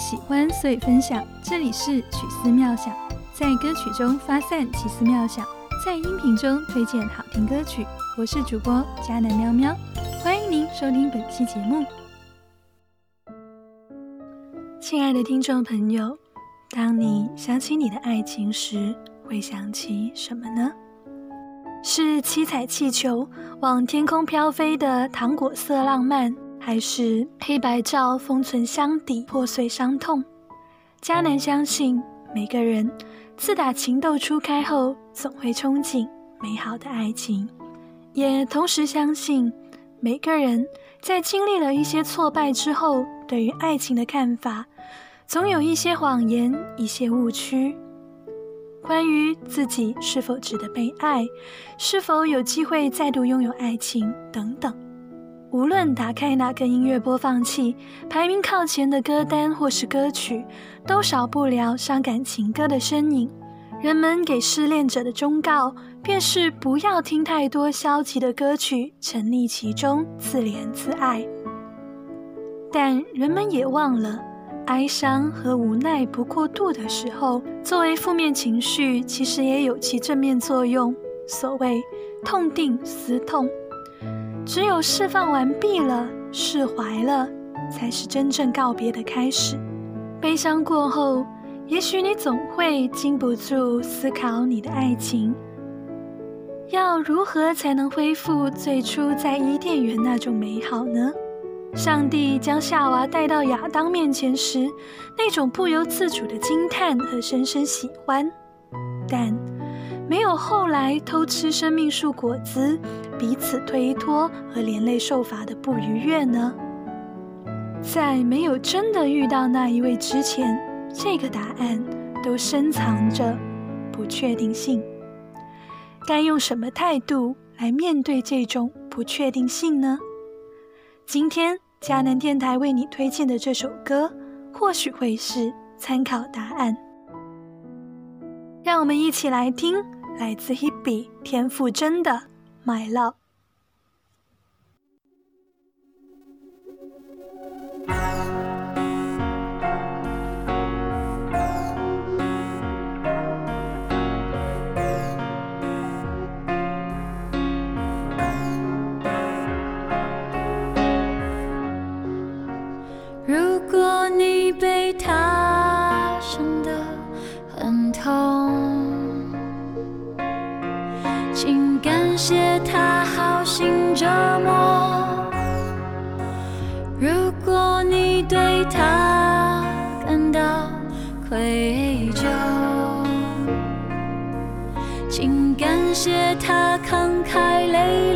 喜欢，所以分享。这里是曲思妙想，在歌曲中发散奇思妙想，在音频中推荐好听歌曲。我是主播佳南喵喵，欢迎您收听本期节目。亲爱的听众朋友，当你想起你的爱情时，会想起什么呢？是七彩气球往天空飘飞的糖果色浪漫？还是黑白照封存箱底破碎伤痛。迦南相信每个人自打情窦初开后，总会憧憬美好的爱情，也同时相信每个人在经历了一些挫败之后，对于爱情的看法，总有一些谎言、一些误区，关于自己是否值得被爱，是否有机会再度拥有爱情等等。无论打开哪个音乐播放器，排名靠前的歌单或是歌曲，都少不了伤感情歌的身影。人们给失恋者的忠告，便是不要听太多消极的歌曲，沉溺其中，自怜自爱。但人们也忘了，哀伤和无奈不过度的时候，作为负面情绪，其实也有其正面作用。所谓痛定思痛。只有释放完毕了，释怀了，才是真正告别的开始。悲伤过后，也许你总会禁不住思考你的爱情，要如何才能恢复最初在伊甸园那种美好呢？上帝将夏娃带到亚当面前时，那种不由自主的惊叹和深深喜欢，但。没有后来偷吃生命树果子，彼此推脱和连累受罚的不愉悦呢？在没有真的遇到那一位之前，这个答案都深藏着不确定性。该用什么态度来面对这种不确定性呢？今天迦南电台为你推荐的这首歌，或许会是参考答案。让我们一起来听。来自 Hebe 田馥甄的《My Love》。如果你被他杯酒，请感谢他慷慨泪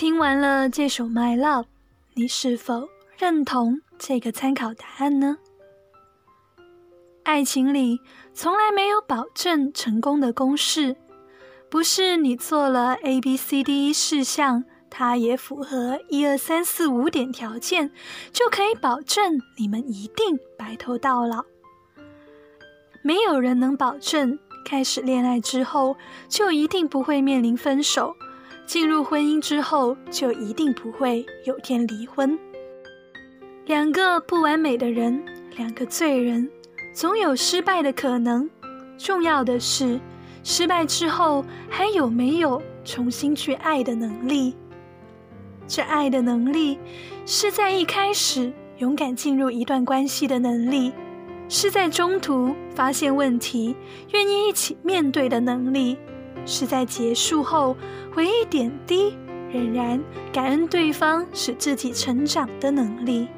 听完了这首《My Love》，你是否认同这个参考答案呢？爱情里从来没有保证成功的公式，不是你做了 A、B、C、D、E 事项，它也符合一二三四五点条件，就可以保证你们一定白头到老。没有人能保证开始恋爱之后就一定不会面临分手。进入婚姻之后，就一定不会有天离婚。两个不完美的人，两个罪人，总有失败的可能。重要的是，失败之后还有没有重新去爱的能力？这爱的能力，是在一开始勇敢进入一段关系的能力，是在中途发现问题，愿意一起面对的能力。是在结束后回忆点滴，仍然感恩对方使自己成长的能力。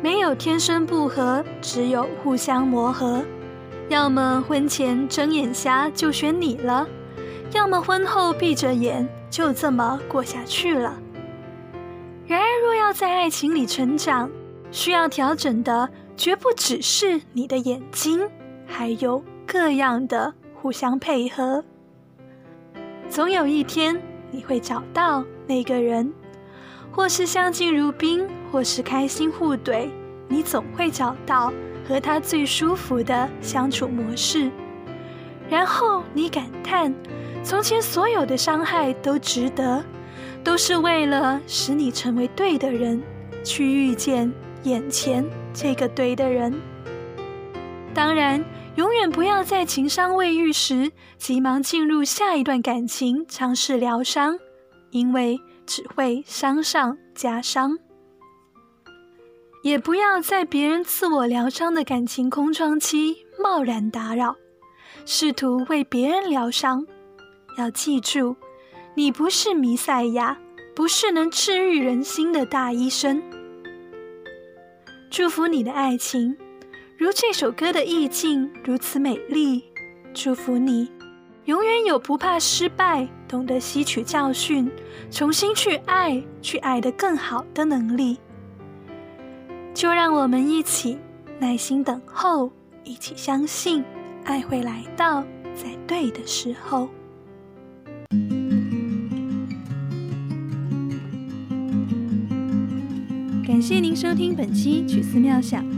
没有天生不合，只有互相磨合。要么婚前睁眼瞎就选你了，要么婚后闭着眼就这么过下去了。然而，若要在爱情里成长，需要调整的绝不只是你的眼睛，还有各样的。互相配合，总有一天你会找到那个人，或是相敬如宾，或是开心互怼，你总会找到和他最舒服的相处模式。然后你感叹，从前所有的伤害都值得，都是为了使你成为对的人，去遇见眼前这个对的人。当然。永远不要在情伤未愈时急忙进入下一段感情，尝试疗伤，因为只会伤上加伤。也不要在别人自我疗伤的感情空窗期贸然打扰，试图为别人疗伤。要记住，你不是弥赛亚，不是能治愈人心的大医生。祝福你的爱情。如这首歌的意境如此美丽，祝福你，永远有不怕失败、懂得吸取教训、重新去爱、去爱得更好的能力。就让我们一起耐心等候，一起相信，爱会来到在对的时候。感谢您收听本期曲思妙想。